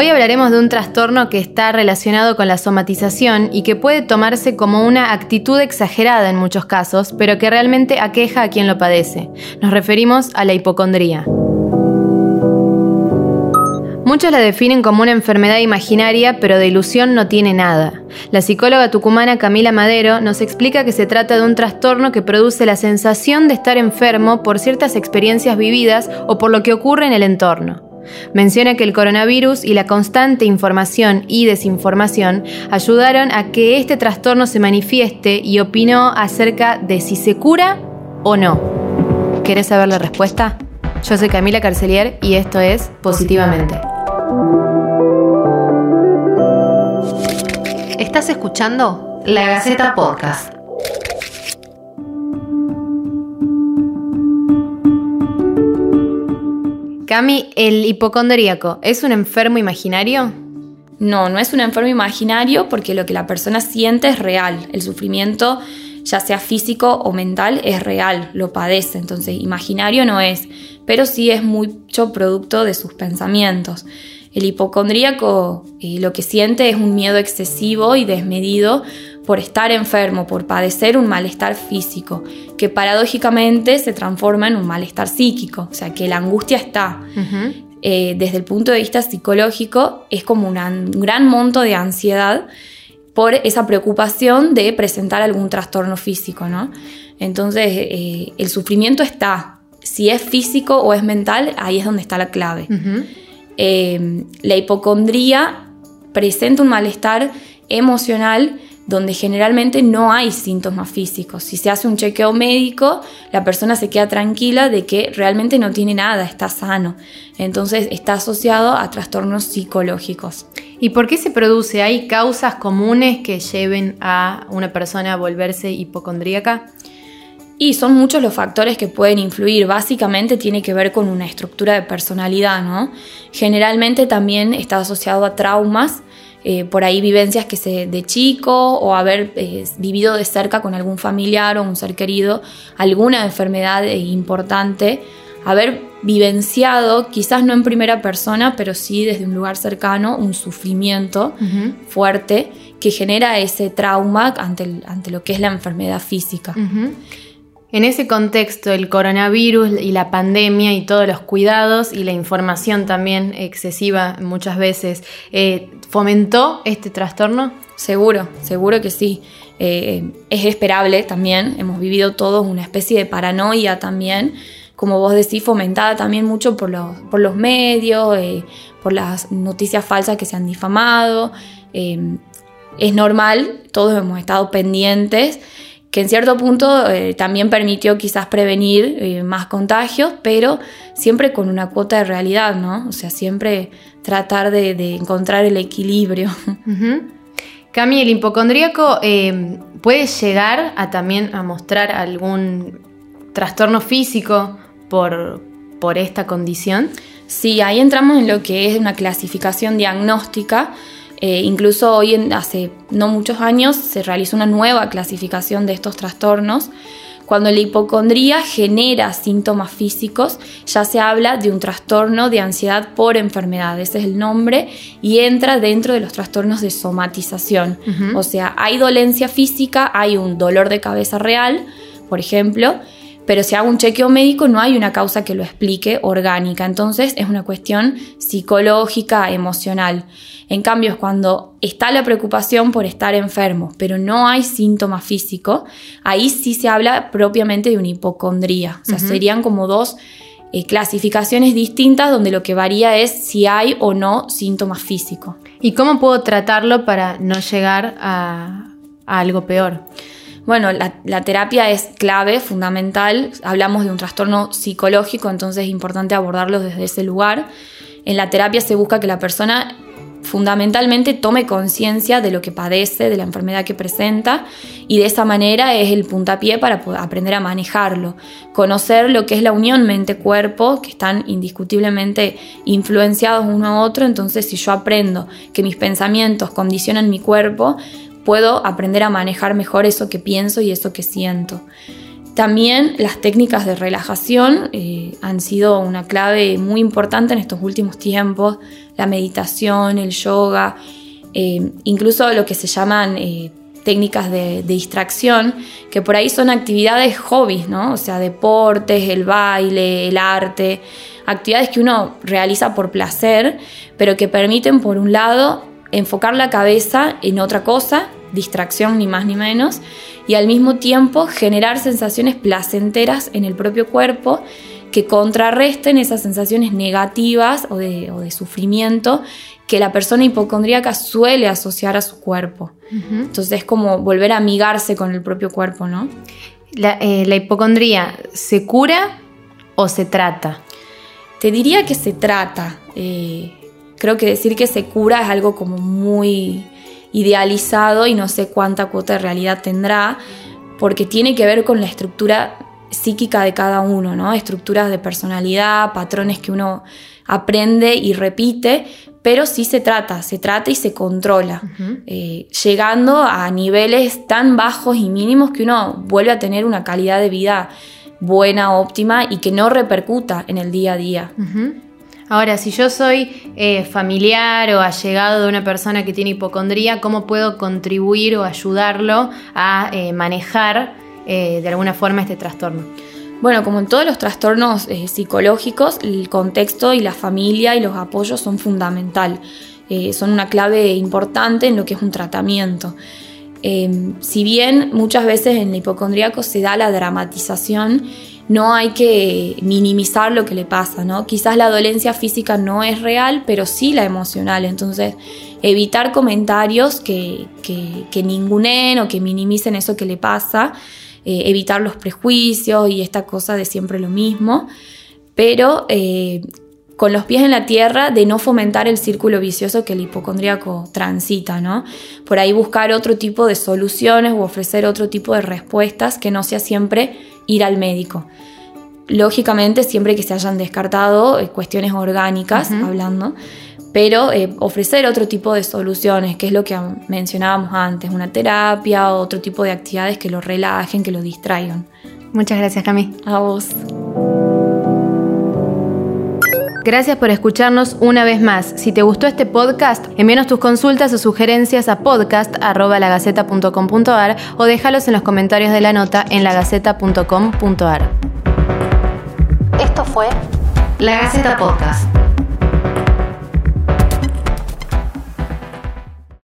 Hoy hablaremos de un trastorno que está relacionado con la somatización y que puede tomarse como una actitud exagerada en muchos casos, pero que realmente aqueja a quien lo padece. Nos referimos a la hipocondría. Muchos la definen como una enfermedad imaginaria, pero de ilusión no tiene nada. La psicóloga tucumana Camila Madero nos explica que se trata de un trastorno que produce la sensación de estar enfermo por ciertas experiencias vividas o por lo que ocurre en el entorno. Menciona que el coronavirus y la constante información y desinformación ayudaron a que este trastorno se manifieste y opinó acerca de si se cura o no. ¿Querés saber la respuesta? Yo soy Camila Carcelier y esto es Positivamente. Estás escuchando La Gaceta Podcast. Cami, ¿el hipocondríaco es un enfermo imaginario? No, no es un enfermo imaginario porque lo que la persona siente es real. El sufrimiento, ya sea físico o mental, es real, lo padece. Entonces, imaginario no es, pero sí es mucho producto de sus pensamientos. El hipocondríaco eh, lo que siente es un miedo excesivo y desmedido por estar enfermo, por padecer un malestar físico, que paradójicamente se transforma en un malestar psíquico, o sea que la angustia está. Eh, desde el punto de vista psicológico es como un gran monto de ansiedad por esa preocupación de presentar algún trastorno físico, ¿no? Entonces, eh, el sufrimiento está. Si es físico o es mental, ahí es donde está la clave. Em, la hipocondría presenta un malestar emocional donde generalmente no hay síntomas físicos. Si se hace un chequeo médico, la persona se queda tranquila de que realmente no tiene nada, está sano. Entonces está asociado a trastornos psicológicos. ¿Y por qué se produce? ¿Hay causas comunes que lleven a una persona a volverse hipocondríaca? Y son muchos los factores que pueden influir. Básicamente tiene que ver con una estructura de personalidad, ¿no? Generalmente también está asociado a traumas, eh, por ahí vivencias que se de chico o haber eh, vivido de cerca con algún familiar o un ser querido alguna enfermedad eh, importante, haber vivenciado, quizás no en primera persona, pero sí desde un lugar cercano, un sufrimiento fuerte que genera ese trauma ante, ante, lo que es la enfermedad física. En ese contexto, el coronavirus y la pandemia y todos los cuidados y la información también excesiva muchas veces, eh, ¿fomentó este trastorno? Seguro, seguro que sí. Eh, es esperable también, hemos vivido todos una especie de paranoia también, como vos decís, fomentada también mucho por los, medios, eh, por las noticias falsas que se han difamado. es normal, todos hemos estado pendientes que en cierto punto eh, también permitió quizás prevenir eh, más contagios, pero siempre con una cuota de realidad, ¿no? O sea, siempre tratar de, encontrar el equilibrio. Cami, el hipocondríaco eh, puede llegar a también a mostrar algún trastorno físico por, por esta condición. Sí, ahí entramos en lo que es una clasificación diagnóstica eh, incluso hoy, en, hace no muchos años, se realizó una nueva clasificación de estos trastornos. Cuando la hipocondría genera síntomas físicos, ya se habla de un trastorno de ansiedad por enfermedad, ese es el nombre, y entra dentro de los trastornos de somatización. O sea, hay dolencia física, hay un dolor de cabeza real, por ejemplo, pero si hago un chequeo médico no hay una causa que lo explique orgánica, entonces es una cuestión psicológica, emocional. En cambio, cuando está la preocupación por estar enfermo, pero no hay síntoma físico, ahí sí se habla propiamente de una hipocondría. O sea, serían como dos eh, clasificaciones distintas donde lo que varía es si hay o no síntomas físicos. ¿Y cómo puedo tratarlo para no llegar a, algo peor? Bueno, la, terapia es clave, fundamental. Hablamos de un trastorno psicológico, entonces es importante abordarlo desde ese lugar. En la terapia se busca que la persona fundamentalmente tome conciencia de lo que padece, de la enfermedad que presenta y de esa manera es el puntapié para aprender a manejarlo, conocer lo que es la unión mente-cuerpo, que están indiscutiblemente influenciados uno a otro, entonces si yo aprendo que mis pensamientos condicionan mi cuerpo, puedo aprender a manejar mejor eso que pienso y eso que siento. También las técnicas de relajación eh, han sido una clave muy importante en estos últimos tiempos. La meditación, el yoga, eh, incluso lo que se llaman eh, técnicas de, distracción, que por ahí son actividades hobbies, ¿no? O sea, deportes, el baile, el arte, actividades que uno realiza por placer, pero que permiten, por un lado, enfocar la cabeza en otra cosa, distracción ni más ni menos, y al mismo tiempo generar sensaciones placenteras en el propio cuerpo que contrarresten esas sensaciones negativas o de, sufrimiento que la persona hipocondríaca suele asociar a su cuerpo. Entonces es como volver a amigarse con el propio cuerpo, ¿no? ¿La, eh, hipocondría se cura o se trata? Te diría que se trata. Eh, creo que decir que se cura es algo como muy idealizado y no sé cuánta cuota de realidad tendrá, porque tiene que ver con la estructura psíquica de cada uno, ¿no? Estructuras de personalidad, patrones que uno aprende y repite, pero sí se trata, se trata y se controla, eh, llegando a niveles tan bajos y mínimos que uno vuelve a tener una calidad de vida buena, óptima y que no repercuta en el día a día. Ahora, si yo soy eh, familiar o allegado de una persona que tiene hipocondría, ¿cómo puedo contribuir o ayudarlo a eh, manejar eh, de alguna forma este trastorno? Bueno, como en todos los trastornos psicológicos, el contexto y la familia y los apoyos son fundamental. son una clave importante en lo que es un tratamiento. si bien muchas veces en el hipocondríaco se da la dramatización, no hay que minimizar lo que le pasa, ¿no? Quizás la dolencia física no es real, pero sí la emocional. Entonces, evitar comentarios que, que, que ningunen o que minimicen eso que le pasa, eh, evitar los prejuicios y esta cosa de siempre lo mismo, pero eh, con los pies en la tierra de no fomentar el círculo vicioso que el hipocondríaco transita, ¿no? Por ahí buscar otro tipo de soluciones o ofrecer otro tipo de respuestas que no sea siempre ir al médico. Lógicamente, siempre que se hayan descartado eh, cuestiones orgánicas, hablando, pero eh, ofrecer otro tipo de soluciones, que es lo que mencionábamos antes, una terapia, otro tipo de actividades que lo relajen, que lo distraigan. Muchas gracias, Cami. A vos. Gracias por escucharnos una vez más. Si te gustó este podcast, envíanos tus consultas o sugerencias a podcast.lagaceta.com.ar o déjalos en los comentarios de la nota en lagaceta.com.ar. Esto fue La Gaceta Podcast.